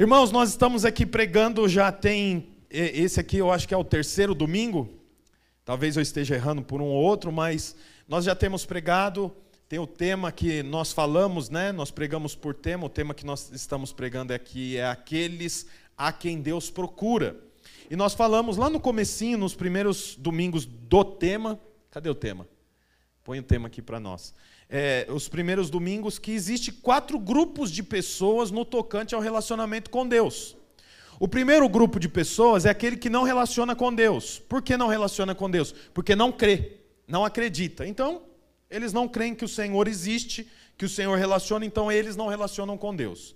Irmãos, nós estamos aqui pregando, já tem. Esse aqui eu acho que é o terceiro domingo. Talvez eu esteja errando por um ou outro, mas nós já temos pregado. Tem o tema que nós falamos, né? Nós pregamos por tema. O tema que nós estamos pregando aqui é aqueles a quem Deus procura. E nós falamos lá no comecinho, nos primeiros domingos do tema. Cadê o tema? Põe o tema aqui para nós é, os primeiros domingos, que existe quatro grupos de pessoas no tocante ao relacionamento com Deus. O primeiro grupo de pessoas é aquele que não relaciona com Deus. Por que não relaciona com Deus? Porque não crê, não acredita. Então, eles não creem que o Senhor existe, que o Senhor relaciona, então eles não relacionam com Deus.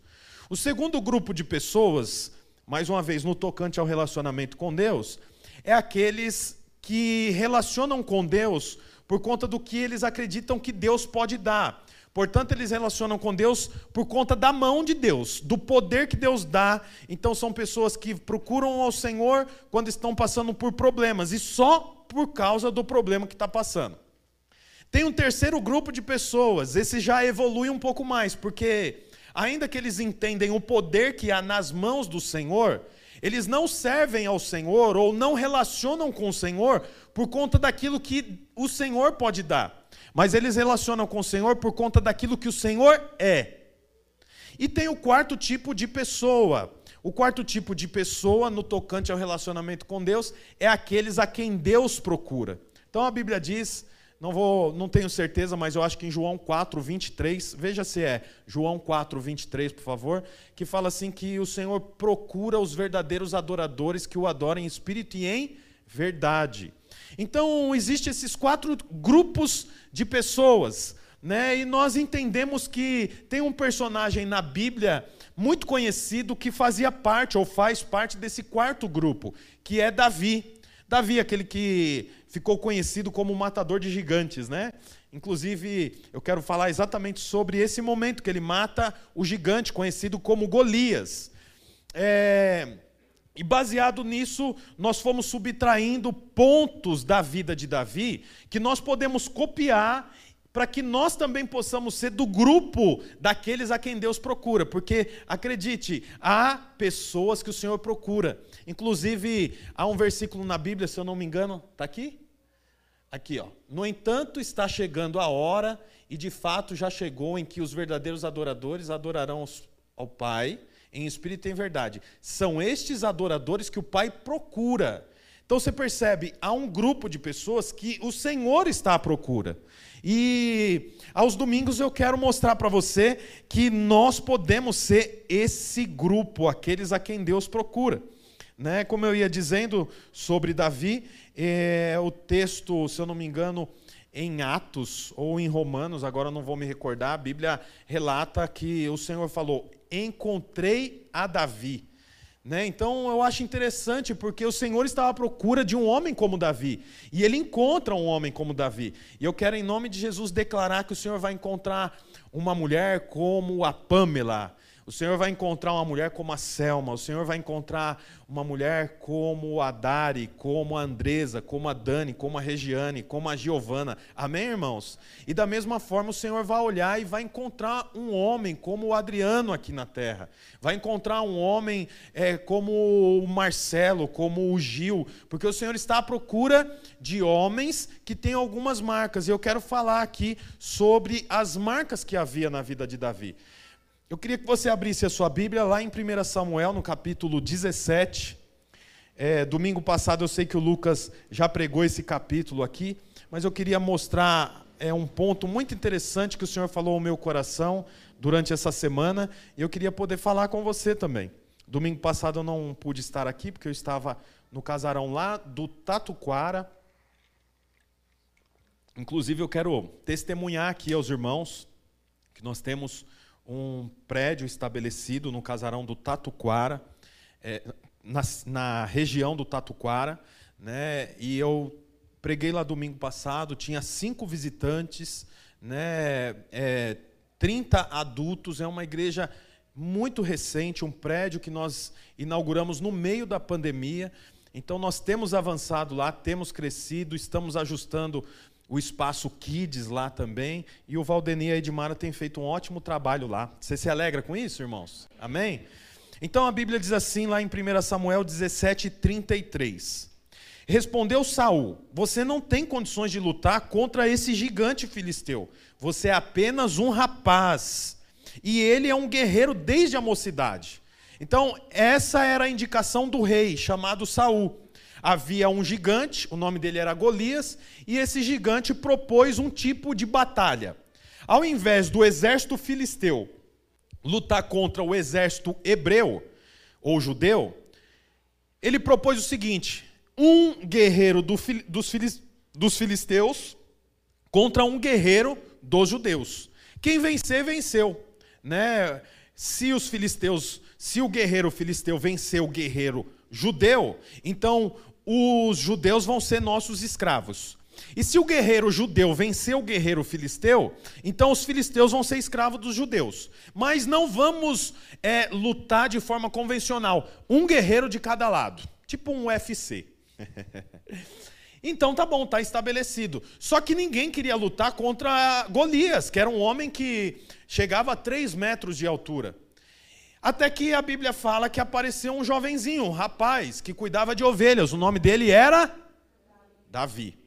O segundo grupo de pessoas, mais uma vez no tocante ao relacionamento com Deus, é aqueles que relacionam com Deus por conta do que eles acreditam que Deus pode dar. Portanto, eles relacionam com Deus por conta da mão de Deus, do poder que Deus dá. Então, são pessoas que procuram ao Senhor quando estão passando por problemas, e só por causa do problema que está passando. Tem um terceiro grupo de pessoas, esse já evolui um pouco mais, porque, ainda que eles entendem o poder que há nas mãos do Senhor, eles não servem ao Senhor ou não relacionam com o Senhor por conta daquilo que o Senhor pode dar, mas eles relacionam com o Senhor por conta daquilo que o Senhor é. E tem o quarto tipo de pessoa. O quarto tipo de pessoa no tocante ao relacionamento com Deus é aqueles a quem Deus procura. Então a Bíblia diz, não vou, não tenho certeza, mas eu acho que em João 4, 23, veja se é João 4, 23, por favor, que fala assim que o Senhor procura os verdadeiros adoradores que o adorem em espírito e em verdade. Então, existem esses quatro grupos de pessoas, né? E nós entendemos que tem um personagem na Bíblia muito conhecido que fazia parte ou faz parte desse quarto grupo, que é Davi. Davi, aquele que ficou conhecido como matador de gigantes, né? Inclusive, eu quero falar exatamente sobre esse momento que ele mata o gigante conhecido como Golias. É, e baseado nisso, nós fomos subtraindo pontos da vida de Davi que nós podemos copiar para que nós também possamos ser do grupo daqueles a quem Deus procura, porque acredite, há pessoas que o Senhor procura. Inclusive, há um versículo na Bíblia, se eu não me engano, está aqui? Aqui, ó. No entanto, está chegando a hora, e de fato já chegou, em que os verdadeiros adoradores adorarão ao Pai em espírito e em verdade. São estes adoradores que o Pai procura. Então você percebe, há um grupo de pessoas que o Senhor está à procura. E aos domingos eu quero mostrar para você que nós podemos ser esse grupo, aqueles a quem Deus procura. Né? Como eu ia dizendo sobre Davi, é, o texto, se eu não me engano, em Atos ou em Romanos, agora não vou me recordar, a Bíblia relata que o Senhor falou: encontrei a Davi. Né? Então eu acho interessante porque o Senhor estava à procura de um homem como Davi e ele encontra um homem como Davi. E eu quero, em nome de Jesus, declarar que o Senhor vai encontrar uma mulher como a Pamela, o Senhor vai encontrar uma mulher como a Selma, o Senhor vai encontrar uma mulher como a Dari, como a Andresa, como a Dani, como a Regiane, como a Giovana. Amém, irmãos? E da mesma forma o Senhor vai olhar e vai encontrar um homem como o Adriano aqui na terra. Vai encontrar um homem é, como o Marcelo, como o Gil, porque o Senhor está à procura de homens que têm algumas marcas. E eu quero falar aqui sobre as marcas que havia na vida de Davi. Eu queria que você abrisse a sua Bíblia lá em 1 Samuel, no capítulo 17. É, domingo passado eu sei que o Lucas já pregou esse capítulo aqui, mas eu queria mostrar é, um ponto muito interessante que o Senhor falou ao meu coração durante essa semana e eu queria poder falar com você também. Domingo passado eu não pude estar aqui porque eu estava no casarão lá do Tatuquara. Inclusive eu quero testemunhar aqui aos irmãos que nós temos um prédio estabelecido no casarão do Tatuquara, é, na, na, região do Tatuquara, né? E eu preguei lá domingo passado, tinha cinco visitantes, né? É, 30 adultos, é uma igreja muito recente, um prédio que nós inauguramos no meio da pandemia. Então nós temos avançado lá, temos crescido, estamos ajustando o espaço Kids lá também, e o Valdeni e a Edmara têm feito um ótimo trabalho lá. Você se alegra com isso, irmãos? Amém? Então a Bíblia diz assim lá em 1 Samuel 17, 33. Respondeu Saul: Você não tem condições de lutar contra esse gigante filisteu. Você é apenas um rapaz. E ele é um guerreiro desde a mocidade. Então, essa era a indicação do rei, chamado Saul. Havia um gigante, o nome dele era Golias, e esse gigante propôs um tipo de batalha. Ao invés do exército filisteu lutar contra o exército hebreu ou judeu, ele propôs o seguinte: um guerreiro do, dos, dos filisteus contra um guerreiro dos judeus. Quem vencer, venceu. Né? Se os filisteus, se o guerreiro filisteu vencer o guerreiro judeu, então os judeus vão ser nossos escravos. E se o guerreiro judeu vencer o guerreiro filisteu, então os filisteus vão ser escravos dos judeus. Mas não vamos é, lutar de forma convencional, um guerreiro de cada lado, tipo um UFC. então tá bom, tá estabelecido. Só que ninguém queria lutar contra Golias, que era um homem que chegava a 3 metros de altura. Até que a Bíblia fala que apareceu um jovenzinho, um rapaz, que cuidava de ovelhas. O nome dele era Davi.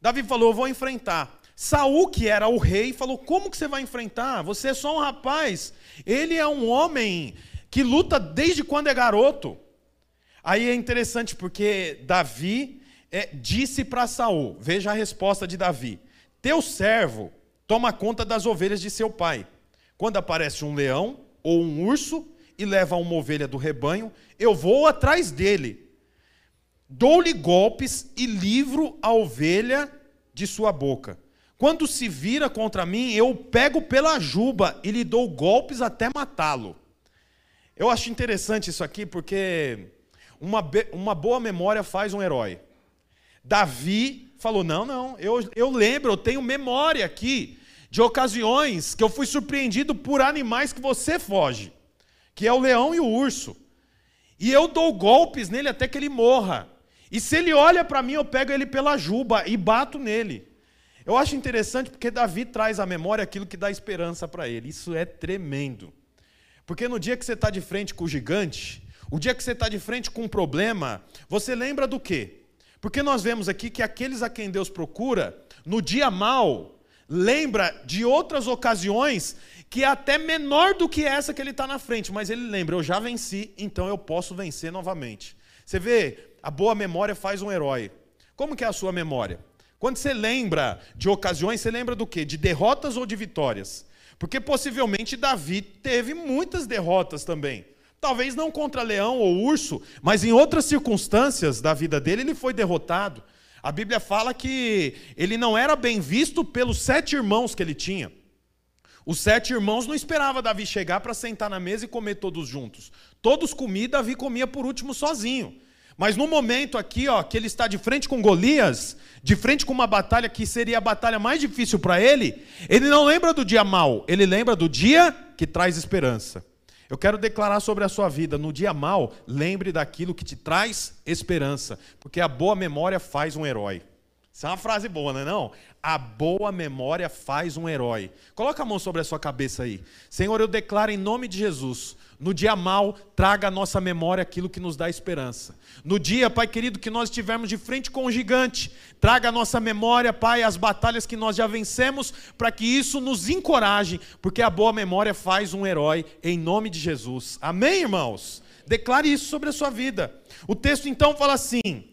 Davi falou: vou enfrentar. Saul, que era o rei, falou: Como que você vai enfrentar? Você é só um rapaz. Ele é um homem que luta desde quando é garoto. Aí é interessante porque Davi é, disse para Saul: Veja a resposta de Davi: Teu servo toma conta das ovelhas de seu pai. Quando aparece um leão ou um urso e leva uma ovelha do rebanho, eu vou atrás dele Dou-lhe golpes e livro a ovelha de sua boca. Quando se vira contra mim, eu pego pela juba e lhe dou golpes até matá-lo. Eu acho interessante isso aqui porque uma, uma boa memória faz um herói. Davi falou: Não, não, eu, eu lembro, eu tenho memória aqui de ocasiões que eu fui surpreendido por animais que você foge, que é o leão e o urso. E eu dou golpes nele até que ele morra. E se ele olha para mim, eu pego ele pela juba e bato nele. Eu acho interessante porque Davi traz à memória aquilo que dá esperança para ele. Isso é tremendo. Porque no dia que você está de frente com o gigante, o dia que você está de frente com um problema, você lembra do quê? Porque nós vemos aqui que aqueles a quem Deus procura, no dia mal, lembra de outras ocasiões que é até menor do que essa que ele está na frente, mas ele lembra, eu já venci, então eu posso vencer novamente. Você vê, a boa memória faz um herói. Como que é a sua memória? Quando você lembra de ocasiões, você lembra do quê? De derrotas ou de vitórias? Porque possivelmente Davi teve muitas derrotas também. Talvez não contra leão ou urso, mas em outras circunstâncias da vida dele ele foi derrotado. A Bíblia fala que ele não era bem visto pelos sete irmãos que ele tinha. Os sete irmãos não esperavam Davi chegar para sentar na mesa e comer todos juntos. Todos comiam, Davi comia por último sozinho. Mas no momento aqui, ó, que ele está de frente com Golias, de frente com uma batalha que seria a batalha mais difícil para ele, ele não lembra do dia mau, ele lembra do dia que traz esperança. Eu quero declarar sobre a sua vida, no dia mau, lembre daquilo que te traz esperança, porque a boa memória faz um herói. Isso é uma frase boa, não é não? A boa memória faz um herói. Coloca a mão sobre a sua cabeça aí. Senhor, eu declaro em nome de Jesus, no dia mal, traga à nossa memória aquilo que nos dá esperança. No dia, Pai querido, que nós estivermos de frente com o gigante, traga à nossa memória, Pai, as batalhas que nós já vencemos, para que isso nos encoraje, porque a boa memória faz um herói, em nome de Jesus. Amém, irmãos? Declare isso sobre a sua vida. O texto então fala assim: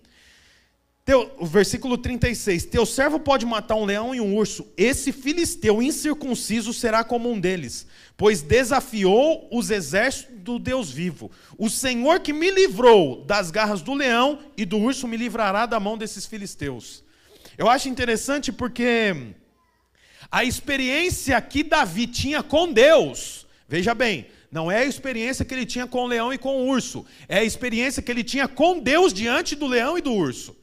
teu, o versículo 36: Teu servo pode matar um leão e um urso, esse filisteu incircunciso será como um deles, pois desafiou os exércitos do Deus vivo. O Senhor que me livrou das garras do leão e do urso me livrará da mão desses filisteus. Eu acho interessante porque a experiência que Davi tinha com Deus, veja bem, não é a experiência que ele tinha com o leão e com o urso, é a experiência que ele tinha com Deus diante do leão e do urso.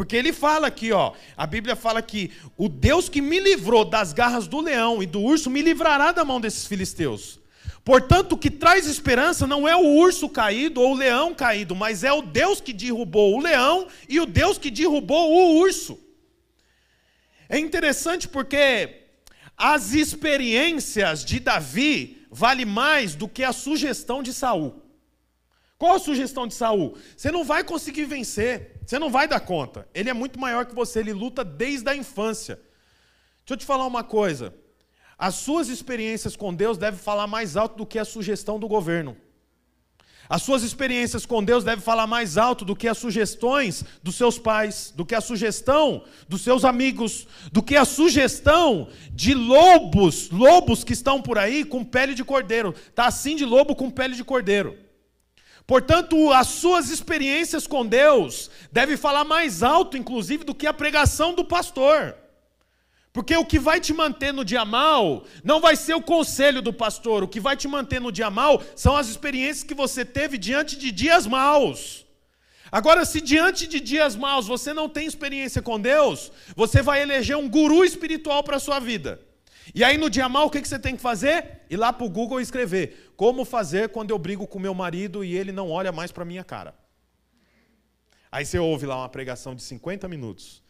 Porque ele fala aqui, ó, a Bíblia fala que o Deus que me livrou das garras do leão e do urso me livrará da mão desses filisteus. Portanto, o que traz esperança não é o urso caído ou o leão caído, mas é o Deus que derrubou o leão e o Deus que derrubou o urso. É interessante porque as experiências de Davi vale mais do que a sugestão de Saul. Qual a sugestão de Saul? Você não vai conseguir vencer, você não vai dar conta. Ele é muito maior que você, ele luta desde a infância. Deixa eu te falar uma coisa. As suas experiências com Deus devem falar mais alto do que a sugestão do governo. As suas experiências com Deus devem falar mais alto do que as sugestões dos seus pais, do que a sugestão dos seus amigos, do que a sugestão de lobos, lobos que estão por aí com pele de cordeiro. Tá assim de lobo com pele de cordeiro. Portanto, as suas experiências com Deus devem falar mais alto, inclusive, do que a pregação do pastor. Porque o que vai te manter no dia mal não vai ser o conselho do pastor, o que vai te manter no dia mal são as experiências que você teve diante de dias maus. Agora, se diante de dias maus você não tem experiência com Deus, você vai eleger um guru espiritual para a sua vida. E aí no dia mal, o que você tem que fazer? Ir lá para o Google e escrever: Como fazer quando eu brigo com meu marido e ele não olha mais para minha cara? Aí você ouve lá uma pregação de 50 minutos.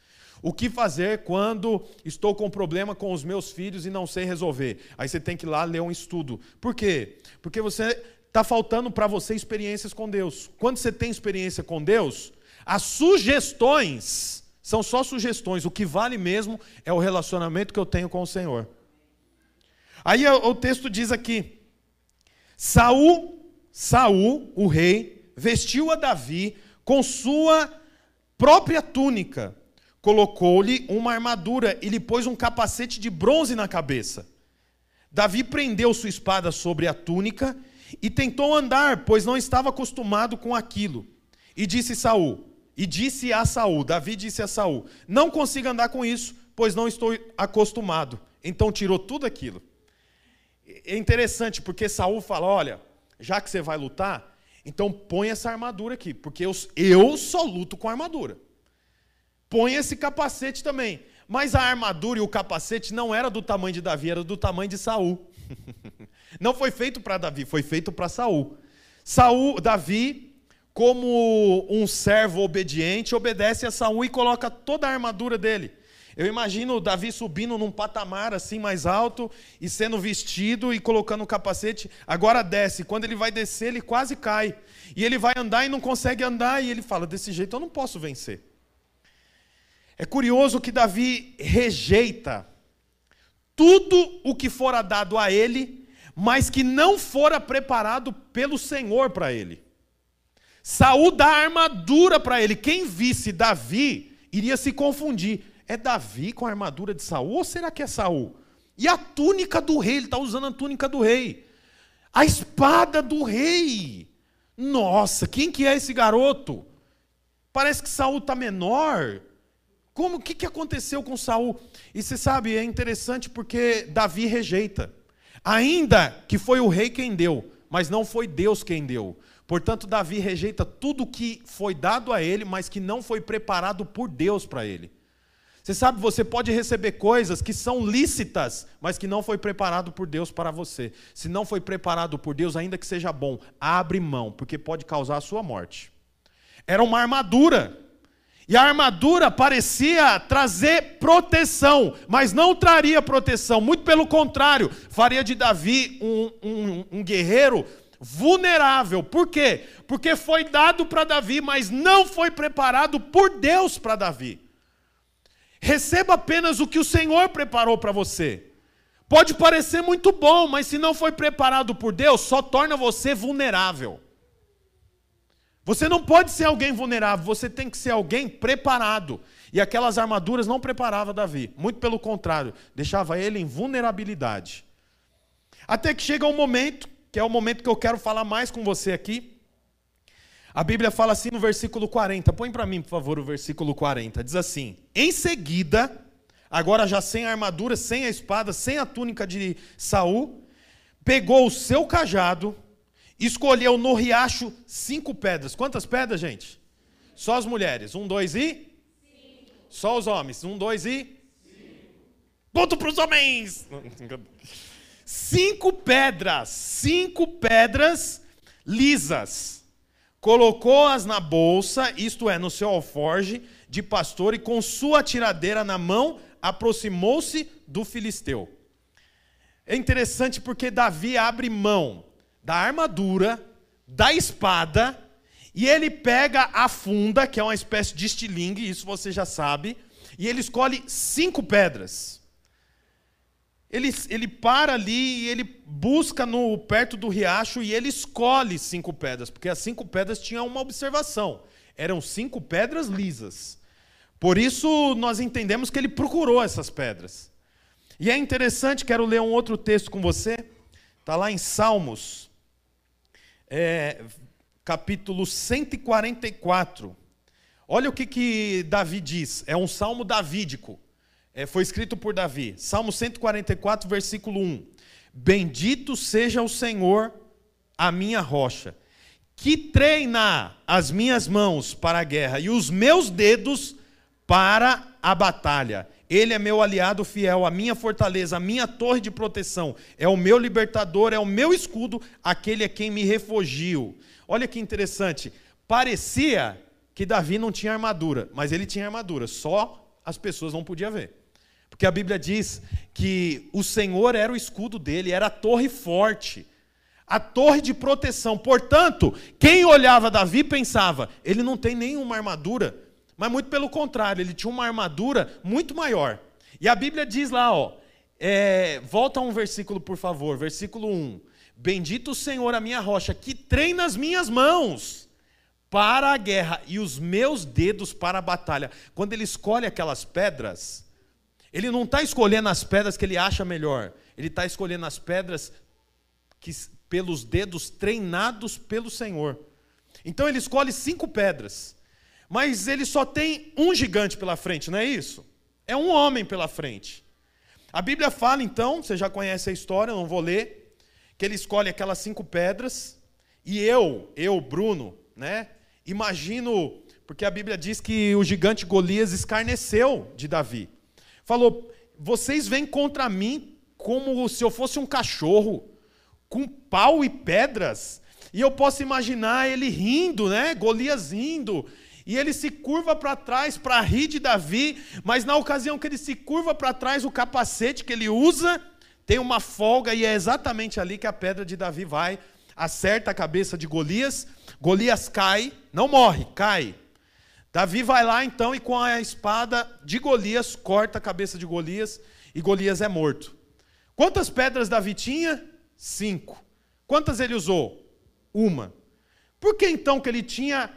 O que fazer quando estou com problema com os meus filhos e não sei resolver? Aí você tem que ir lá ler um estudo. Por quê? Porque você está faltando para você experiências com Deus. Quando você tem experiência com Deus, as sugestões são só sugestões. O que vale mesmo é o relacionamento que eu tenho com o Senhor. Aí o texto diz aqui: Saul, Saul, o rei, vestiu a Davi com sua própria túnica, colocou-lhe uma armadura e lhe pôs um capacete de bronze na cabeça. Davi prendeu sua espada sobre a túnica e tentou andar, pois não estava acostumado com aquilo. E disse Saul, e disse a Saul, Davi disse a Saul: Não consigo andar com isso, pois não estou acostumado. Então tirou tudo aquilo é interessante porque Saul fala: olha, já que você vai lutar, então põe essa armadura aqui, porque eu, eu só luto com armadura. Põe esse capacete também. Mas a armadura e o capacete não era do tamanho de Davi, era do tamanho de Saul. não foi feito para Davi, foi feito para Saul. Saul, Davi, como um servo obediente, obedece a Saul e coloca toda a armadura dele. Eu imagino Davi subindo num patamar assim mais alto e sendo vestido e colocando o capacete. Agora desce. Quando ele vai descer, ele quase cai. E ele vai andar e não consegue andar. E ele fala: Desse jeito eu não posso vencer. É curioso que Davi rejeita tudo o que fora dado a ele, mas que não fora preparado pelo Senhor para ele. Saúl dá armadura para ele. Quem visse Davi iria se confundir. É Davi com a armadura de Saul ou será que é Saul? E a túnica do rei, ele está usando a túnica do rei. A espada do rei. Nossa, quem que é esse garoto? Parece que Saul está menor. Como o que, que aconteceu com Saul? E você sabe, é interessante porque Davi rejeita. Ainda que foi o rei quem deu, mas não foi Deus quem deu. Portanto, Davi rejeita tudo que foi dado a ele, mas que não foi preparado por Deus para ele. Você sabe, você pode receber coisas que são lícitas, mas que não foi preparado por Deus para você. Se não foi preparado por Deus, ainda que seja bom, abre mão, porque pode causar a sua morte. Era uma armadura. E a armadura parecia trazer proteção, mas não traria proteção, muito pelo contrário, faria de Davi um, um, um guerreiro vulnerável. Por quê? Porque foi dado para Davi, mas não foi preparado por Deus para Davi. Receba apenas o que o Senhor preparou para você. Pode parecer muito bom, mas se não foi preparado por Deus, só torna você vulnerável. Você não pode ser alguém vulnerável, você tem que ser alguém preparado. E aquelas armaduras não preparava Davi, muito pelo contrário, deixava ele em vulnerabilidade. Até que chega um momento, que é o momento que eu quero falar mais com você aqui, a Bíblia fala assim no versículo 40. Põe para mim, por favor, o versículo 40. Diz assim: Em seguida, agora já sem a armadura, sem a espada, sem a túnica de Saul, pegou o seu cajado, escolheu no riacho cinco pedras. Quantas pedras, gente? Só as mulheres. Um, dois e? Cinco. Só os homens. Um, dois e? Cinco. Ponto para os homens! Cinco pedras. Cinco pedras lisas colocou-as na bolsa, isto é, no seu alforge de pastor, e com sua tiradeira na mão, aproximou-se do filisteu. É interessante porque Davi abre mão da armadura, da espada e ele pega a funda, que é uma espécie de estilingue, isso você já sabe, e ele escolhe cinco pedras. Ele, ele para ali e ele busca no perto do riacho e ele escolhe cinco pedras, porque as cinco pedras tinham uma observação. Eram cinco pedras lisas. Por isso nós entendemos que ele procurou essas pedras. E é interessante, quero ler um outro texto com você. Está lá em Salmos, é, capítulo 144. Olha o que, que Davi diz. É um salmo davídico. É, foi escrito por Davi. Salmo 144, versículo 1. Bendito seja o Senhor, a minha rocha, que treina as minhas mãos para a guerra e os meus dedos para a batalha. Ele é meu aliado fiel, a minha fortaleza, a minha torre de proteção. É o meu libertador, é o meu escudo, aquele é quem me refugio. Olha que interessante. Parecia que Davi não tinha armadura, mas ele tinha armadura, só as pessoas não podiam ver. Porque a Bíblia diz que o Senhor era o escudo dele, era a torre forte, a torre de proteção. Portanto, quem olhava Davi pensava: ele não tem nenhuma armadura, mas muito pelo contrário, ele tinha uma armadura muito maior. E a Bíblia diz lá, ó, é, volta um versículo, por favor, versículo 1. Bendito o Senhor, a minha rocha, que treina as minhas mãos para a guerra e os meus dedos para a batalha. Quando ele escolhe aquelas pedras, ele não está escolhendo as pedras que ele acha melhor, ele está escolhendo as pedras que, pelos dedos treinados pelo Senhor. Então ele escolhe cinco pedras, mas ele só tem um gigante pela frente, não é isso? É um homem pela frente. A Bíblia fala então, você já conhece a história, não vou ler, que ele escolhe aquelas cinco pedras, e eu, eu, Bruno, né, imagino, porque a Bíblia diz que o gigante Golias escarneceu de Davi. Falou: vocês vêm contra mim como se eu fosse um cachorro, com pau e pedras. E eu posso imaginar ele rindo, né? Golias rindo. E ele se curva para trás para rir de Davi, mas na ocasião que ele se curva para trás, o capacete que ele usa tem uma folga e é exatamente ali que a pedra de Davi vai, acerta a cabeça de Golias, Golias cai, não morre, cai. Davi vai lá então e com a espada de Golias corta a cabeça de Golias e Golias é morto. Quantas pedras Davi tinha? Cinco. Quantas ele usou? Uma. Por que então que ele tinha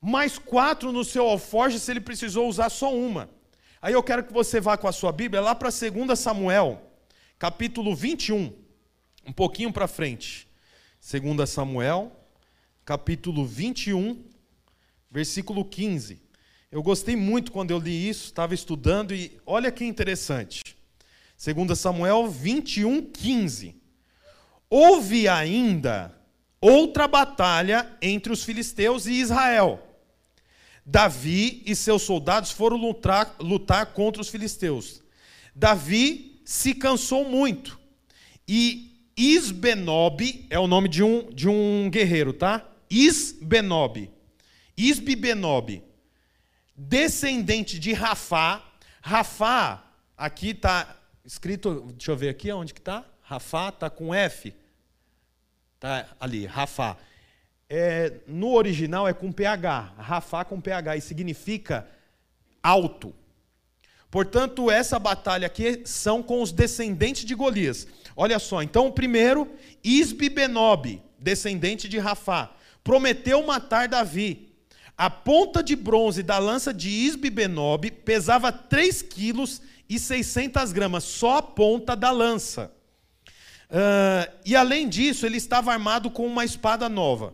mais quatro no seu alforje se ele precisou usar só uma? Aí eu quero que você vá com a sua Bíblia lá para 2 Samuel, capítulo 21, um pouquinho para frente. 2 Samuel, capítulo 21, versículo 15. Eu gostei muito quando eu li isso, estava estudando e olha que interessante. 2 Samuel 21, 15. Houve ainda outra batalha entre os filisteus e Israel. Davi e seus soldados foram lutar, lutar contra os filisteus. Davi se cansou muito. E Isbenob é o nome de um, de um guerreiro, tá? Isbenob. Isbibenob. Descendente de Rafá. Rafá, aqui está escrito, deixa eu ver aqui, onde que está? Rafá está com F. Está ali, Rafá. É, no original é com PH. Rafá com PH. E significa alto. Portanto, essa batalha aqui são com os descendentes de Golias. Olha só, então o primeiro, Isbi Benob, descendente de Rafá, prometeu matar Davi. A ponta de bronze da lança de Isbi Benob pesava 3 quilos e 600 gramas, só a ponta da lança. Uh, e além disso, ele estava armado com uma espada nova.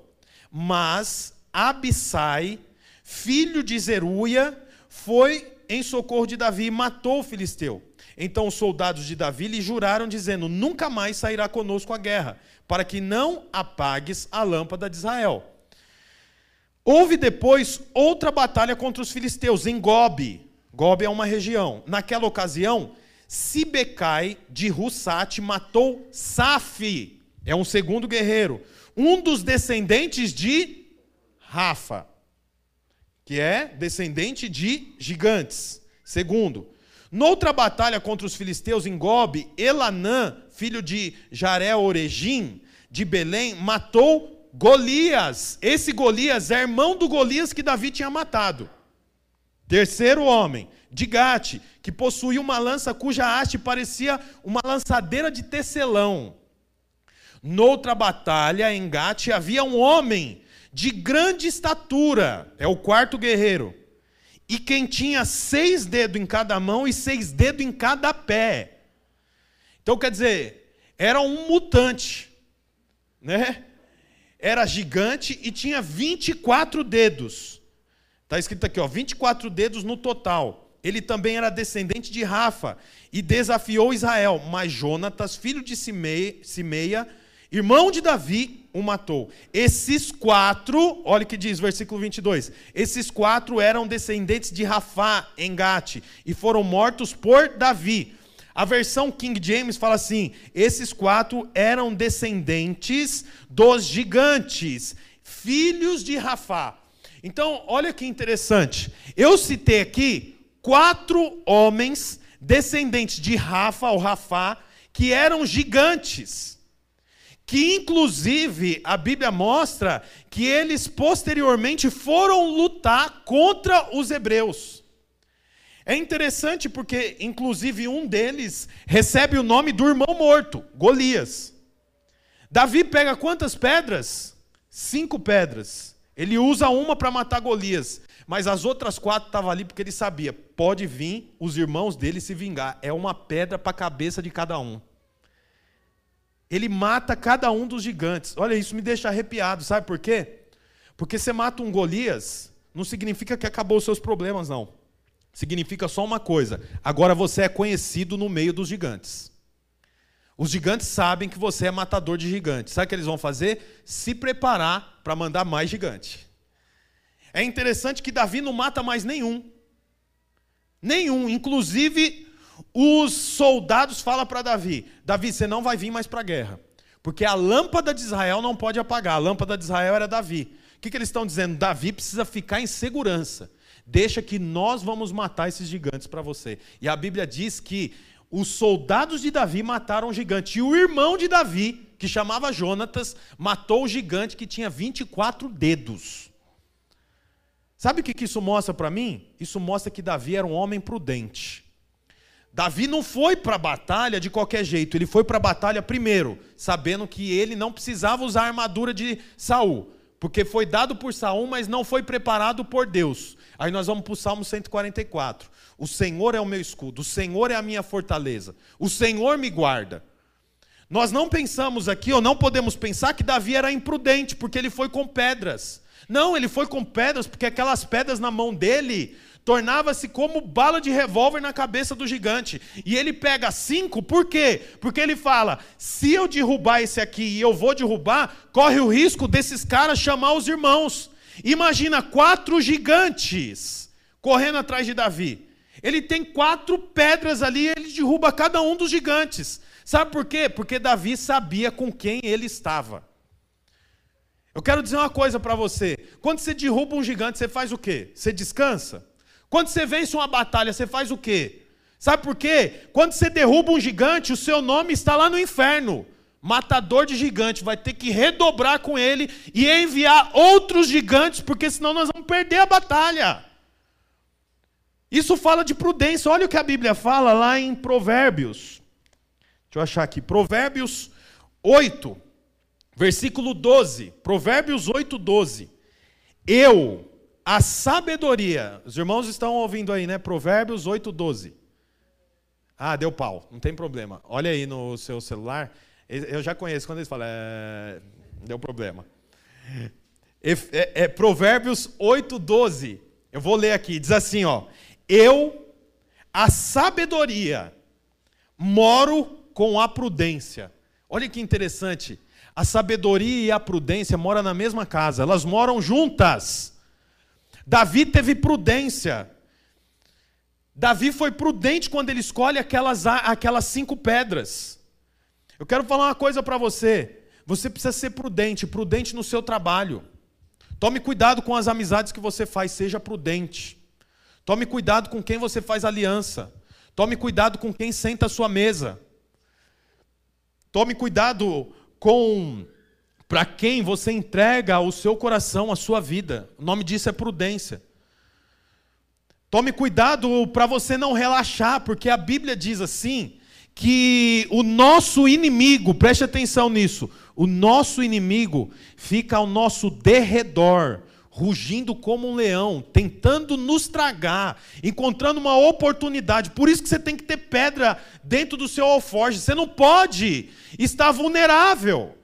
Mas Abissai, filho de Zeruia, foi em socorro de Davi e matou o filisteu. Então os soldados de Davi lhe juraram, dizendo: Nunca mais sairá conosco a guerra, para que não apagues a lâmpada de Israel. Houve depois outra batalha contra os filisteus, em Gobe. Gobe é uma região. Naquela ocasião, Sibecai de Russate matou Safi, é um segundo guerreiro, um dos descendentes de Rafa que é descendente de gigantes. Segundo, noutra batalha contra os filisteus em Gobe, Elanã, filho de Jaré Oregim, de Belém, matou Golias, esse Golias é irmão do Golias que Davi tinha matado. Terceiro homem, de Gate, que possuía uma lança cuja haste parecia uma lançadeira de tecelão. Noutra batalha em Gate havia um homem de grande estatura, é o quarto guerreiro, e quem tinha seis dedos em cada mão e seis dedos em cada pé. Então quer dizer, era um mutante, né? Era gigante e tinha 24 dedos. Está escrito aqui, ó, 24 dedos no total. Ele também era descendente de Rafa e desafiou Israel. Mas Jonatas, filho de Simeia, irmão de Davi, o matou. Esses quatro, olha o que diz, versículo 22. Esses quatro eram descendentes de Rafá em Gate e foram mortos por Davi. A versão King James fala assim: esses quatro eram descendentes dos gigantes, filhos de Rafá. Então, olha que interessante. Eu citei aqui quatro homens descendentes de Rafa ou Rafá, que eram gigantes. Que inclusive a Bíblia mostra que eles posteriormente foram lutar contra os hebreus. É interessante porque, inclusive, um deles recebe o nome do irmão morto, Golias. Davi pega quantas pedras? Cinco pedras. Ele usa uma para matar Golias. Mas as outras quatro estavam ali porque ele sabia, pode vir os irmãos dele se vingar. É uma pedra para a cabeça de cada um. Ele mata cada um dos gigantes. Olha, isso me deixa arrepiado, sabe por quê? Porque você mata um Golias, não significa que acabou os seus problemas, não. Significa só uma coisa: agora você é conhecido no meio dos gigantes. Os gigantes sabem que você é matador de gigantes. Sabe o que eles vão fazer? Se preparar para mandar mais gigante. É interessante que Davi não mata mais nenhum. Nenhum. Inclusive, os soldados falam para Davi: Davi, você não vai vir mais para a guerra. Porque a lâmpada de Israel não pode apagar. A lâmpada de Israel era Davi. O que, que eles estão dizendo? Davi precisa ficar em segurança. Deixa que nós vamos matar esses gigantes para você. E a Bíblia diz que os soldados de Davi mataram o gigante. E o irmão de Davi, que chamava Jonatas, matou o gigante que tinha 24 dedos. Sabe o que isso mostra para mim? Isso mostra que Davi era um homem prudente. Davi não foi para a batalha de qualquer jeito, ele foi para a batalha primeiro, sabendo que ele não precisava usar a armadura de Saul, porque foi dado por Saul, mas não foi preparado por Deus. Aí nós vamos para o Salmo 144. O Senhor é o meu escudo, o Senhor é a minha fortaleza, o Senhor me guarda. Nós não pensamos aqui, ou não podemos pensar que Davi era imprudente, porque ele foi com pedras. Não, ele foi com pedras, porque aquelas pedras na mão dele tornava-se como bala de revólver na cabeça do gigante. E ele pega cinco, por quê? Porque ele fala: se eu derrubar esse aqui e eu vou derrubar, corre o risco desses caras chamar os irmãos. Imagina quatro gigantes correndo atrás de Davi. Ele tem quatro pedras ali, ele derruba cada um dos gigantes. Sabe por quê? Porque Davi sabia com quem ele estava. Eu quero dizer uma coisa para você. Quando você derruba um gigante, você faz o quê? Você descansa? Quando você vence uma batalha, você faz o quê? Sabe por quê? Quando você derruba um gigante, o seu nome está lá no inferno. Matador de gigante, vai ter que redobrar com ele e enviar outros gigantes, porque senão nós vamos perder a batalha. Isso fala de prudência. Olha o que a Bíblia fala lá em Provérbios. Deixa eu achar aqui. Provérbios 8. Versículo 12, Provérbios 8, 12. Eu, a sabedoria, os irmãos estão ouvindo aí, né? Provérbios 8, 12. Ah, deu pau, não tem problema. Olha aí no seu celular. Eu já conheço quando eles falam, é... deu problema. É, é, Provérbios 8, 12. Eu vou ler aqui, diz assim, ó. Eu, a sabedoria, moro com a prudência. Olha que interessante. A sabedoria e a prudência moram na mesma casa, elas moram juntas. Davi teve prudência. Davi foi prudente quando ele escolhe aquelas, aquelas cinco pedras. Eu quero falar uma coisa para você. Você precisa ser prudente, prudente no seu trabalho. Tome cuidado com as amizades que você faz, seja prudente. Tome cuidado com quem você faz aliança. Tome cuidado com quem senta à sua mesa. Tome cuidado com para quem você entrega o seu coração, a sua vida. O nome disso é prudência. Tome cuidado para você não relaxar, porque a Bíblia diz assim: que o nosso inimigo, preste atenção nisso, o nosso inimigo fica ao nosso derredor, rugindo como um leão, tentando nos tragar, encontrando uma oportunidade. Por isso que você tem que ter pedra dentro do seu alforje. Você não pode estar vulnerável.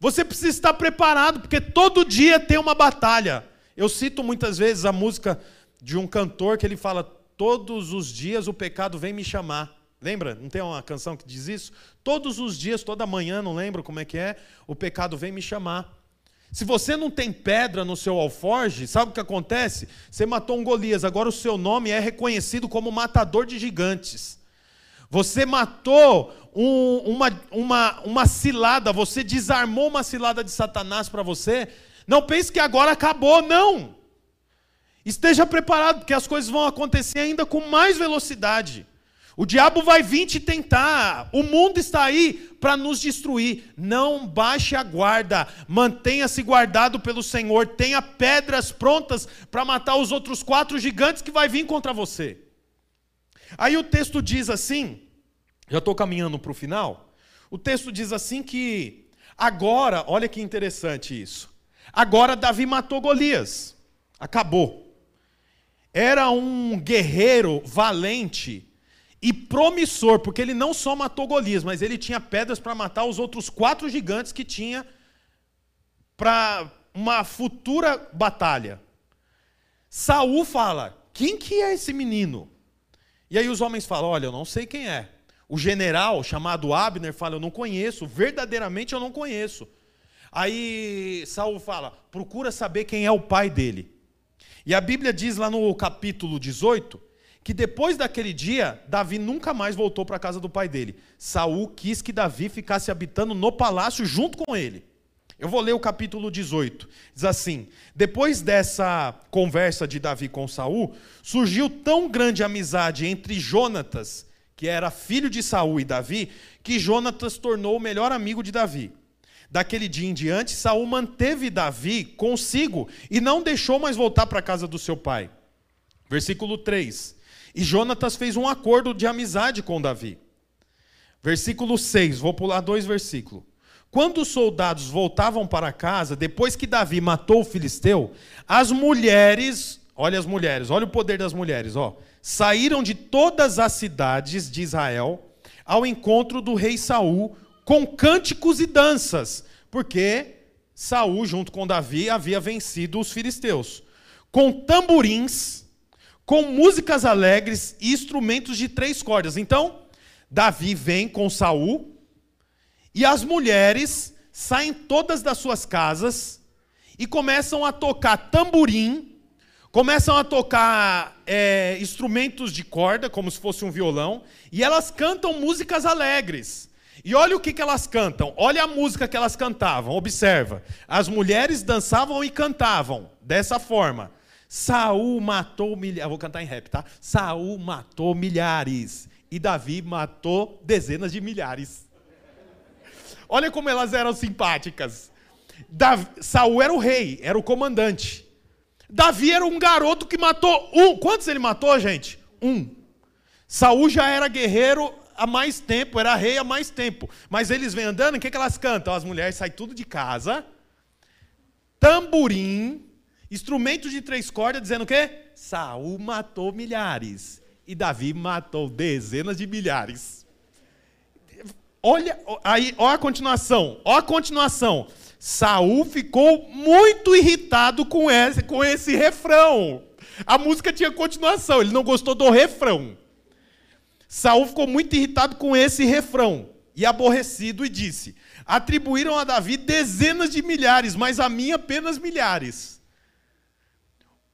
Você precisa estar preparado, porque todo dia tem uma batalha. Eu cito muitas vezes a música de um cantor que ele fala: Todos os dias o pecado vem me chamar. Lembra? Não tem uma canção que diz isso? Todos os dias, toda manhã, não lembro como é que é, o pecado vem me chamar. Se você não tem pedra no seu alforge, sabe o que acontece? Você matou um Golias, agora o seu nome é reconhecido como matador de gigantes. Você matou um, uma, uma, uma cilada, você desarmou uma cilada de Satanás para você. Não pense que agora acabou, não. Esteja preparado, porque as coisas vão acontecer ainda com mais velocidade. O diabo vai vir te tentar. O mundo está aí para nos destruir. Não baixe a guarda. Mantenha-se guardado pelo Senhor. Tenha pedras prontas para matar os outros quatro gigantes que vai vir contra você. Aí o texto diz assim, já estou caminhando para o final. O texto diz assim que agora, olha que interessante isso. Agora Davi matou Golias. Acabou. Era um guerreiro valente e promissor, porque ele não só matou Golias, mas ele tinha pedras para matar os outros quatro gigantes que tinha para uma futura batalha. Saul fala: "Quem que é esse menino?" E aí os homens falam: "Olha, eu não sei quem é." O general chamado Abner fala: "Eu não conheço, verdadeiramente eu não conheço." Aí Saul fala: "Procura saber quem é o pai dele." E a Bíblia diz lá no capítulo 18 que depois daquele dia, Davi nunca mais voltou para a casa do pai dele. Saul quis que Davi ficasse habitando no palácio junto com ele. Eu vou ler o capítulo 18. Diz assim: Depois dessa conversa de Davi com Saul, surgiu tão grande amizade entre Jonatas, que era filho de Saul e Davi, que Jonatas tornou o melhor amigo de Davi. Daquele dia em diante, Saul manteve Davi consigo e não deixou mais voltar para a casa do seu pai. Versículo 3. E Jonatas fez um acordo de amizade com Davi. Versículo 6, vou pular dois versículos. Quando os soldados voltavam para casa, depois que Davi matou o filisteu, as mulheres, olha as mulheres, olha o poder das mulheres, ó, saíram de todas as cidades de Israel ao encontro do rei Saul com cânticos e danças, porque Saul junto com Davi havia vencido os filisteus. Com tamborins, com músicas alegres e instrumentos de três cordas. Então, Davi vem com Saul e as mulheres saem todas das suas casas e começam a tocar tamborim, começam a tocar é, instrumentos de corda, como se fosse um violão, e elas cantam músicas alegres. E olha o que, que elas cantam, olha a música que elas cantavam, observa. As mulheres dançavam e cantavam dessa forma. Saul matou milhares. Vou cantar em rap, tá? Saul matou milhares. E Davi matou dezenas de milhares. Olha como elas eram simpáticas. Davi, Saul era o rei, era o comandante. Davi era um garoto que matou um. Quantos ele matou, gente? Um. Saul já era guerreiro há mais tempo, era rei há mais tempo. Mas eles vêm andando, o que, que elas cantam? As mulheres saem tudo de casa, tamborim, Instrumentos de três cordas dizendo o quê? Saul matou milhares e Davi matou dezenas de milhares. Olha, aí, olha a continuação, olha a continuação. Saul ficou muito irritado com esse, com esse refrão. A música tinha continuação, ele não gostou do refrão. Saul ficou muito irritado com esse refrão e aborrecido e disse: Atribuíram a Davi dezenas de milhares, mas a mim apenas milhares.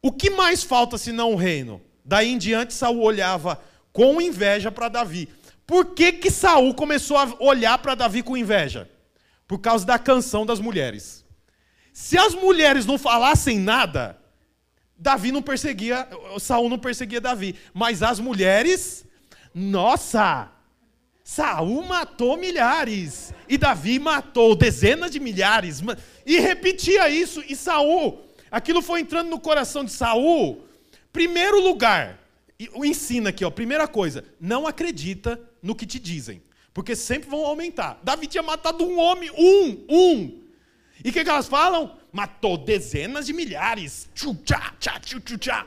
O que mais falta senão o reino? Daí em diante, Saul olhava com inveja para Davi. Por que, que Saul começou a olhar para Davi com inveja? Por causa da canção das mulheres. Se as mulheres não falassem nada, Davi não perseguia, Saul não perseguia Davi. Mas as mulheres, nossa! Saul matou milhares e Davi matou dezenas de milhares e repetia isso e Saul, aquilo foi entrando no coração de Saul. Primeiro lugar, ensina aqui, ó, primeira coisa, não acredita no que te dizem, porque sempre vão aumentar. Davi tinha matado um homem, um, um. E o que, que elas falam? Matou dezenas de milhares. Tchu, tchá, tchá, tchu, tchu, tchá.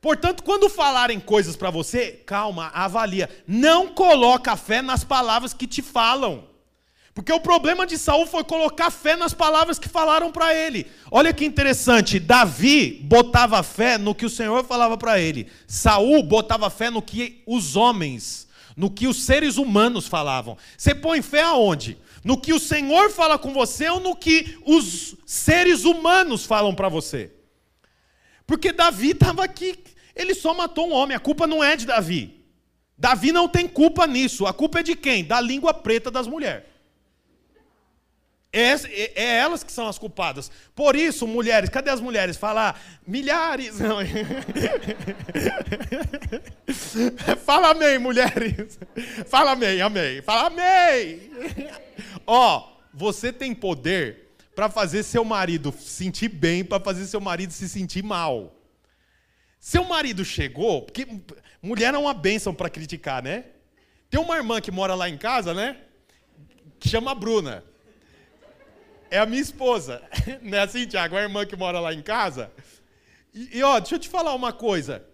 Portanto, quando falarem coisas para você, calma, avalia. Não coloca fé nas palavras que te falam. Porque o problema de Saul foi colocar fé nas palavras que falaram para ele. Olha que interessante, Davi botava fé no que o Senhor falava para ele. Saul botava fé no que os homens, no que os seres humanos falavam. Você põe fé aonde? No que o Senhor fala com você ou no que os seres humanos falam para você? Porque Davi estava aqui ele só matou um homem, a culpa não é de Davi. Davi não tem culpa nisso. A culpa é de quem? Da língua preta das mulheres. É, é, é, elas que são as culpadas. Por isso, mulheres, cadê as mulheres? Falar milhares. Não. Fala amém, mulheres. Fala amém, amém. Fala amém. Ó, você tem poder para fazer seu marido sentir bem, para fazer seu marido se sentir mal. Seu marido chegou, porque mulher é uma bênção para criticar, né? Tem uma irmã que mora lá em casa, né? Que chama Bruna. É a minha esposa. Não é assim, Tiago? A irmã que mora lá em casa. E, e, ó, deixa eu te falar uma coisa.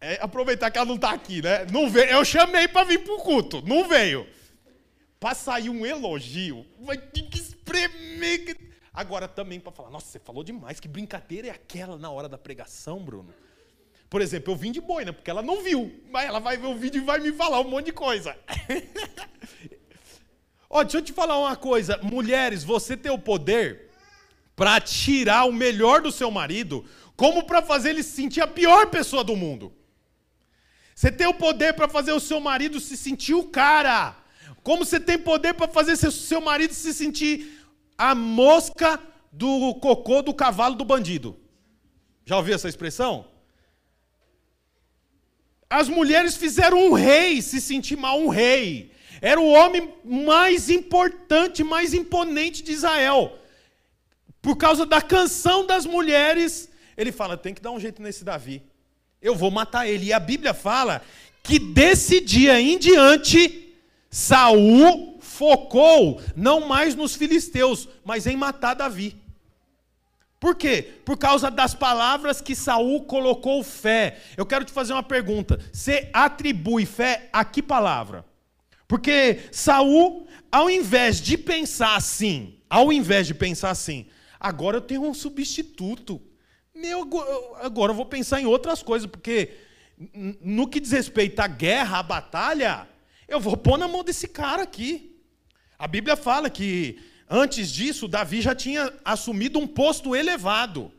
É, aproveitar que ela não está aqui, né? Não veio. Eu chamei para vir para o culto. Não veio. Para sair um elogio, vai ter que espremer. Agora também para falar, nossa, você falou demais, que brincadeira é aquela na hora da pregação, Bruno? Por exemplo, eu vim de boina, porque ela não viu, mas ela vai ver o vídeo e vai me falar um monte de coisa. Ó, deixa eu te falar uma coisa, mulheres, você tem o poder para tirar o melhor do seu marido, como para fazer ele se sentir a pior pessoa do mundo. Você tem o poder para fazer o seu marido se sentir o cara. Como você tem poder para fazer seu, seu marido se sentir a mosca do cocô do cavalo do bandido. Já ouviu essa expressão? As mulheres fizeram um rei se sentir mal, um rei. Era o homem mais importante, mais imponente de Israel. Por causa da canção das mulheres, ele fala: tem que dar um jeito nesse Davi. Eu vou matar ele. E a Bíblia fala que desse dia em diante, Saul focou não mais nos filisteus, mas em matar Davi. Por quê? Por causa das palavras que Saul colocou fé. Eu quero te fazer uma pergunta. Você atribui fé a que palavra? Porque Saul, ao invés de pensar assim, ao invés de pensar assim, agora eu tenho um substituto. Meu, agora eu vou pensar em outras coisas, porque no que diz respeito à guerra, à batalha, eu vou pôr na mão desse cara aqui. A Bíblia fala que antes disso, Davi já tinha assumido um posto elevado.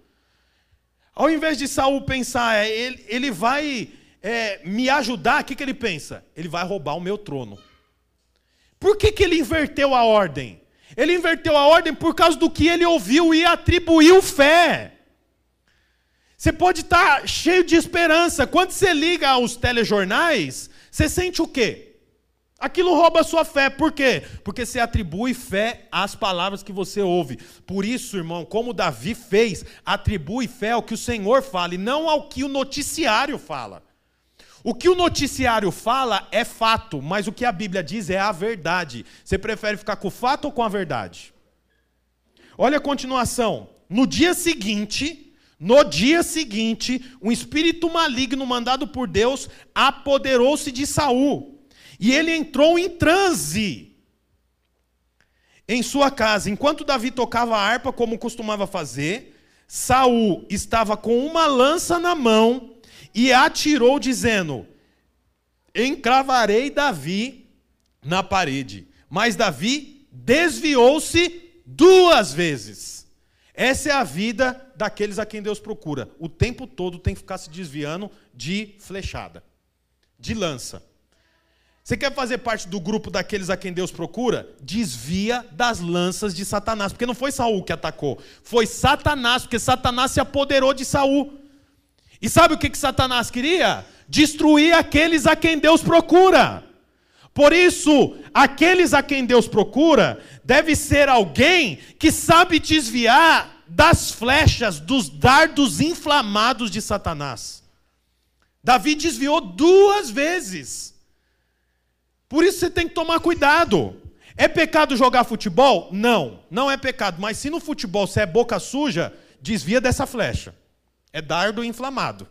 Ao invés de Saul pensar, é, ele, ele vai é, me ajudar, o que, que ele pensa? Ele vai roubar o meu trono. Por que, que ele inverteu a ordem? Ele inverteu a ordem por causa do que ele ouviu e atribuiu fé. Você pode estar cheio de esperança. Quando você liga aos telejornais, você sente o quê? Aquilo rouba a sua fé. Por quê? Porque você atribui fé às palavras que você ouve. Por isso, irmão, como Davi fez, atribui fé ao que o Senhor fala e não ao que o noticiário fala. O que o noticiário fala é fato, mas o que a Bíblia diz é a verdade. Você prefere ficar com o fato ou com a verdade? Olha a continuação. No dia seguinte, no dia seguinte, um espírito maligno mandado por Deus apoderou-se de Saul e ele entrou em transe em sua casa. Enquanto Davi tocava a harpa, como costumava fazer, Saul estava com uma lança na mão e atirou, dizendo: Encravarei Davi na parede. Mas Davi desviou-se duas vezes. Essa é a vida daqueles a quem Deus procura. O tempo todo tem que ficar se desviando de flechada, de lança. Você quer fazer parte do grupo daqueles a quem Deus procura? Desvia das lanças de Satanás, porque não foi Saul que atacou, foi Satanás, porque Satanás se apoderou de Saul. E sabe o que, que Satanás queria? destruir aqueles a quem Deus procura. Por isso, aqueles a quem Deus procura deve ser alguém que sabe desviar das flechas, dos dardos inflamados de Satanás. Davi desviou duas vezes. Por isso você tem que tomar cuidado. É pecado jogar futebol? Não, não é pecado. Mas se no futebol você é boca suja, desvia dessa flecha. É dardo inflamado.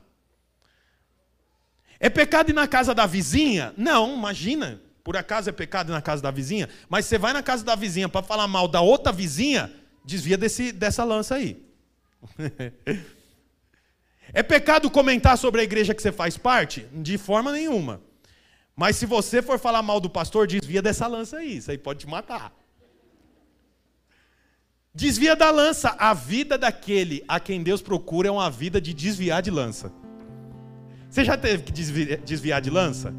É pecado ir na casa da vizinha? Não, imagina. Por acaso é pecado ir na casa da vizinha? Mas você vai na casa da vizinha para falar mal da outra vizinha, desvia desse, dessa lança aí. é pecado comentar sobre a igreja que você faz parte? De forma nenhuma. Mas se você for falar mal do pastor, desvia dessa lança aí. Isso aí pode te matar. Desvia da lança. A vida daquele a quem Deus procura é uma vida de desviar de lança. Você já teve que desviar de lança?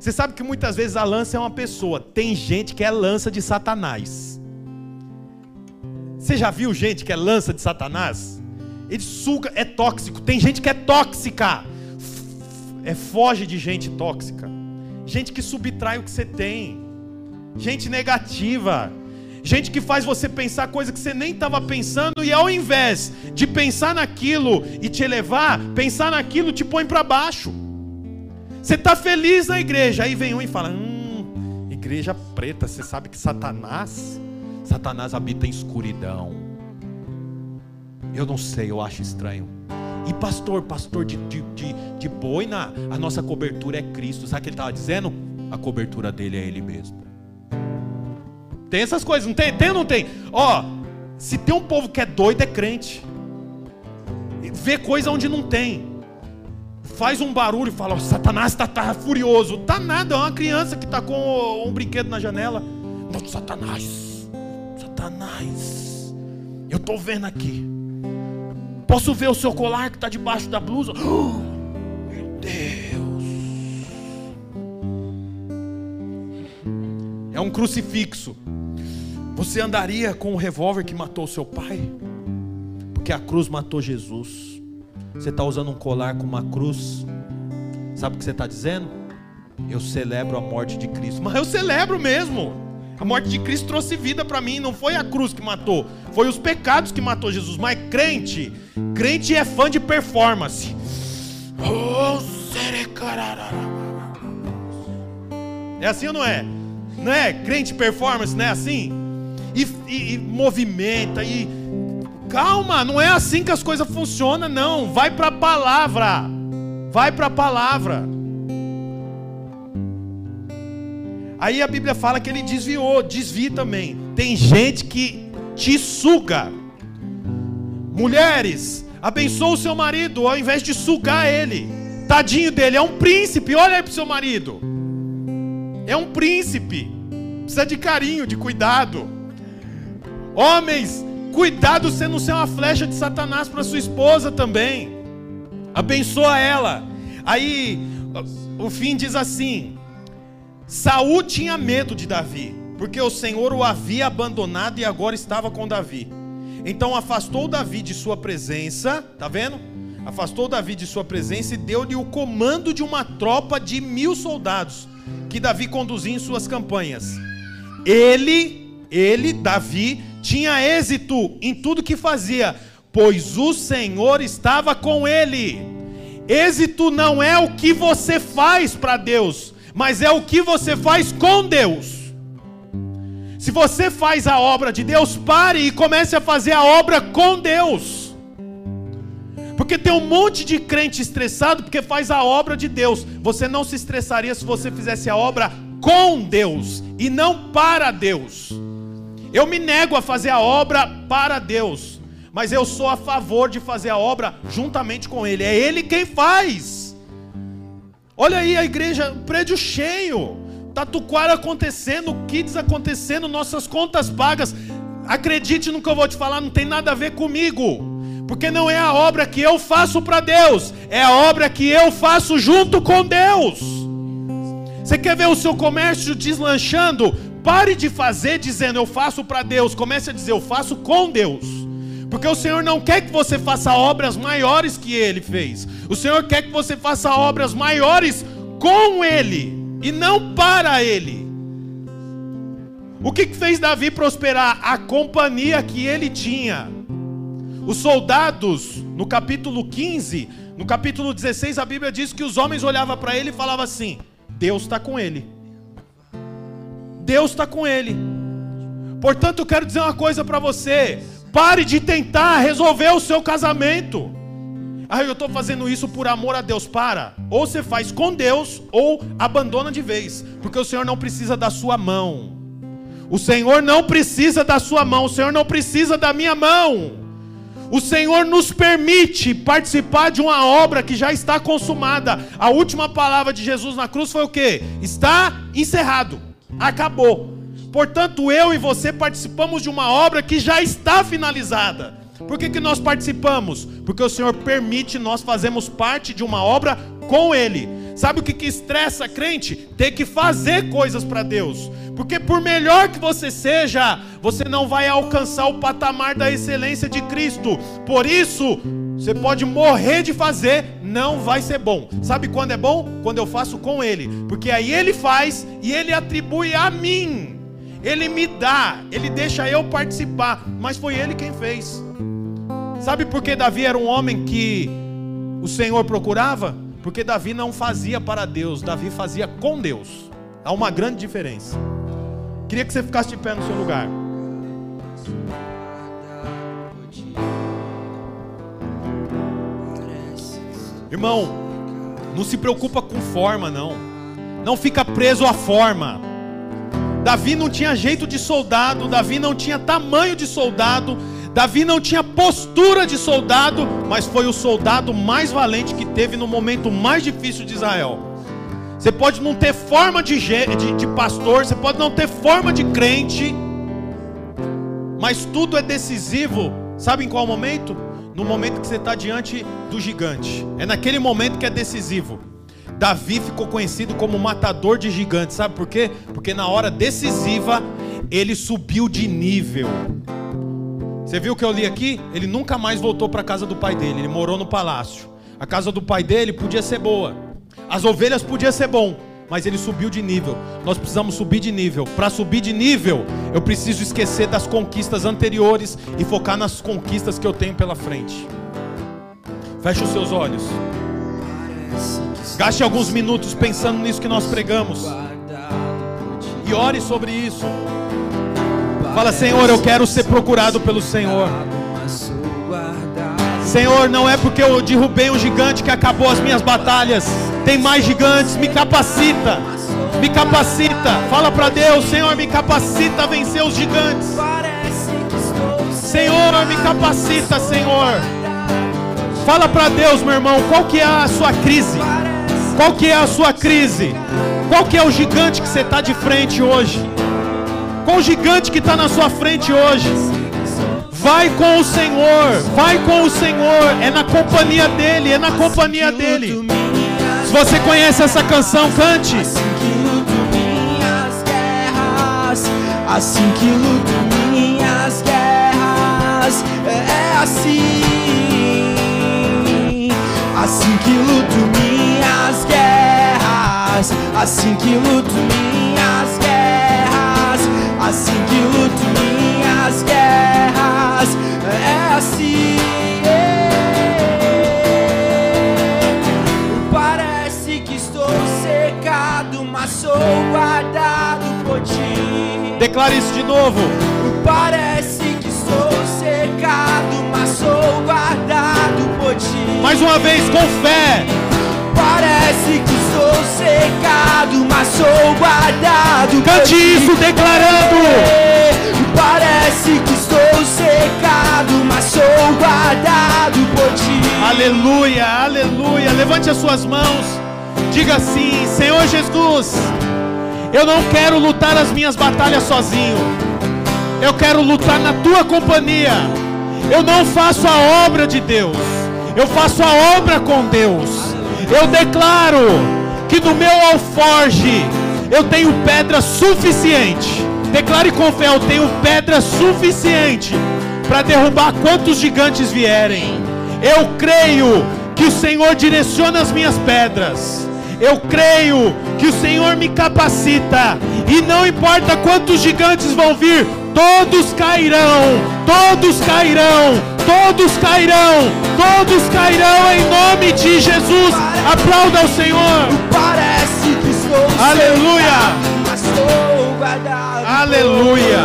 Você sabe que muitas vezes a lança é uma pessoa. Tem gente que é lança de Satanás. Você já viu gente que é lança de Satanás? Ele suga, é tóxico. Tem gente que é tóxica. É foge de gente tóxica. Gente que subtrai o que você tem. Gente negativa. Gente que faz você pensar coisa que você nem estava pensando e ao invés de pensar naquilo e te elevar, pensar naquilo te põe para baixo. Você está feliz na igreja, aí vem um e fala: Hum, igreja preta, você sabe que Satanás, Satanás habita em escuridão. Eu não sei, eu acho estranho. E pastor, pastor de, de, de, de boina, a nossa cobertura é Cristo. Sabe o que ele estava dizendo? A cobertura dele é Ele mesmo. Tem essas coisas, não tem? Tem ou não tem? Ó, se tem um povo que é doido, é crente. Vê coisa onde não tem. Faz um barulho e fala: Satanás está tá furioso. Tá nada, é uma criança que está com um brinquedo na janela. Não, Satanás, Satanás, eu estou vendo aqui. Posso ver o seu colar que está debaixo da blusa? Oh, meu Deus. É um crucifixo. Você andaria com o revólver que matou seu pai? Porque a cruz matou Jesus. Você está usando um colar com uma cruz. Sabe o que você está dizendo? Eu celebro a morte de Cristo. Mas eu celebro mesmo. A morte de Cristo trouxe vida para mim. Não foi a cruz que matou. Foi os pecados que matou Jesus. Mas crente, crente é fã de performance. Oh, é assim ou não é? Não é? Crente performance, não é assim? E, e, e movimenta e calma, não é assim que as coisas funcionam, não. Vai para a palavra. Vai para a palavra. Aí a Bíblia fala que ele desviou, desvia também. Tem gente que te suga. Mulheres, abençoa o seu marido ao invés de sugar ele. Tadinho dele, é um príncipe. Olha aí para o seu marido. É um príncipe. Precisa de carinho, de cuidado. Homens, cuidado você não ser uma flecha de Satanás para sua esposa também. Abençoa ela. Aí o fim diz assim: Saul tinha medo de Davi, porque o Senhor o havia abandonado e agora estava com Davi. Então afastou Davi de sua presença, tá vendo? Afastou Davi de sua presença e deu-lhe o comando de uma tropa de mil soldados que Davi conduzia em suas campanhas. Ele, ele, Davi, tinha êxito em tudo que fazia, pois o Senhor estava com ele. Êxito não é o que você faz para Deus, mas é o que você faz com Deus. Se você faz a obra de Deus, pare e comece a fazer a obra com Deus. Porque tem um monte de crente estressado porque faz a obra de Deus. Você não se estressaria se você fizesse a obra com Deus e não para Deus. Eu me nego a fazer a obra para Deus, mas eu sou a favor de fazer a obra juntamente com Ele. É Ele quem faz. Olha aí a igreja, prédio cheio, tatuquara acontecendo, kids acontecendo, nossas contas pagas. Acredite no que eu vou te falar, não tem nada a ver comigo. Porque não é a obra que eu faço para Deus, é a obra que eu faço junto com Deus. Você quer ver o seu comércio deslanchando? Pare de fazer dizendo eu faço para Deus. Comece a dizer eu faço com Deus. Porque o Senhor não quer que você faça obras maiores que ele fez. O Senhor quer que você faça obras maiores com ele e não para ele. O que fez Davi prosperar? A companhia que ele tinha. Os soldados, no capítulo 15, no capítulo 16, a Bíblia diz que os homens olhavam para ele e falavam assim: Deus está com ele. Deus está com ele. Portanto, eu quero dizer uma coisa para você: pare de tentar resolver o seu casamento. Ah, eu estou fazendo isso por amor a Deus. Para. Ou você faz com Deus, ou abandona de vez. Porque o Senhor não precisa da sua mão. O Senhor não precisa da sua mão. O Senhor não precisa da minha mão. O Senhor nos permite participar de uma obra que já está consumada. A última palavra de Jesus na cruz foi o que? Está encerrado. Acabou. Portanto, eu e você participamos de uma obra que já está finalizada. Por que, que nós participamos? Porque o Senhor permite nós fazermos parte de uma obra com Ele. Sabe o que, que estressa crente? Ter que fazer coisas para Deus. Porque por melhor que você seja, você não vai alcançar o patamar da excelência de Cristo. Por isso, você pode morrer de fazer, não vai ser bom. Sabe quando é bom? Quando eu faço com Ele. Porque aí Ele faz e Ele atribui a mim. Ele me dá, Ele deixa eu participar. Mas foi Ele quem fez. Sabe por que Davi era um homem que o Senhor procurava? Porque Davi não fazia para Deus, Davi fazia com Deus. Há uma grande diferença. Queria que você ficasse de pé no seu lugar. Irmão, não se preocupa com forma, não. Não fica preso à forma. Davi não tinha jeito de soldado, Davi não tinha tamanho de soldado, Davi não tinha postura de soldado, mas foi o soldado mais valente que teve no momento mais difícil de Israel. Você pode não ter forma de, de, de pastor, você pode não ter forma de crente, mas tudo é decisivo. Sabe em qual momento? No momento que você está diante do gigante. É naquele momento que é decisivo. Davi ficou conhecido como matador de gigantes. Sabe por quê? Porque na hora decisiva ele subiu de nível. Você viu o que eu li aqui? Ele nunca mais voltou para a casa do pai dele, ele morou no palácio. A casa do pai dele podia ser boa, as ovelhas podia ser bom, mas ele subiu de nível. Nós precisamos subir de nível. Para subir de nível, eu preciso esquecer das conquistas anteriores e focar nas conquistas que eu tenho pela frente. Feche os seus olhos. Gaste alguns minutos pensando nisso que nós pregamos. E ore sobre isso. Fala, Senhor, eu quero ser procurado pelo Senhor. Senhor, não é porque eu derrubei um gigante que acabou as minhas batalhas. Tem mais gigantes, me capacita. Me capacita. Fala para Deus, Senhor, me capacita a vencer os gigantes. Senhor, me capacita, Senhor. Fala para Deus, meu irmão, qual que é a sua crise? Qual que é a sua crise? Qual que é o gigante que você está de frente hoje? Qual o gigante que está na sua frente hoje? Vai com o Senhor, vai com o Senhor, é na companhia dEle, é na companhia dEle. Se você conhece essa canção, cante. Assim que luto minhas guerras, é assim. Assim que luto minhas guerras, assim que luto minhas É assim. Parece que estou secado, mas sou guardado por ti. Declare isso de novo. Parece que estou secado, mas sou guardado por ti. Mais uma vez com fé. Parece que sou secado, mas sou guardado. Cante isso declarando. Parece que estou secado, mas sou guardado por ti. Aleluia, aleluia. Levante as suas mãos. Diga assim: Senhor Jesus, eu não quero lutar as minhas batalhas sozinho. Eu quero lutar na tua companhia. Eu não faço a obra de Deus. Eu faço a obra com Deus. Eu declaro que no meu alforge eu tenho pedra suficiente. Declare com fé, eu tenho pedra suficiente para derrubar quantos gigantes vierem. Eu creio que o Senhor direciona as minhas pedras. Eu creio que o Senhor me capacita. E não importa quantos gigantes vão vir, todos cairão, todos cairão, todos cairão, todos cairão em nome de Jesus. Aplauda ao Senhor. Parece que estou Aleluia. mas sou guardado Aleluia.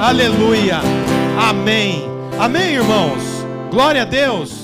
Aleluia. Amém. Amém, irmãos. Glória a Deus.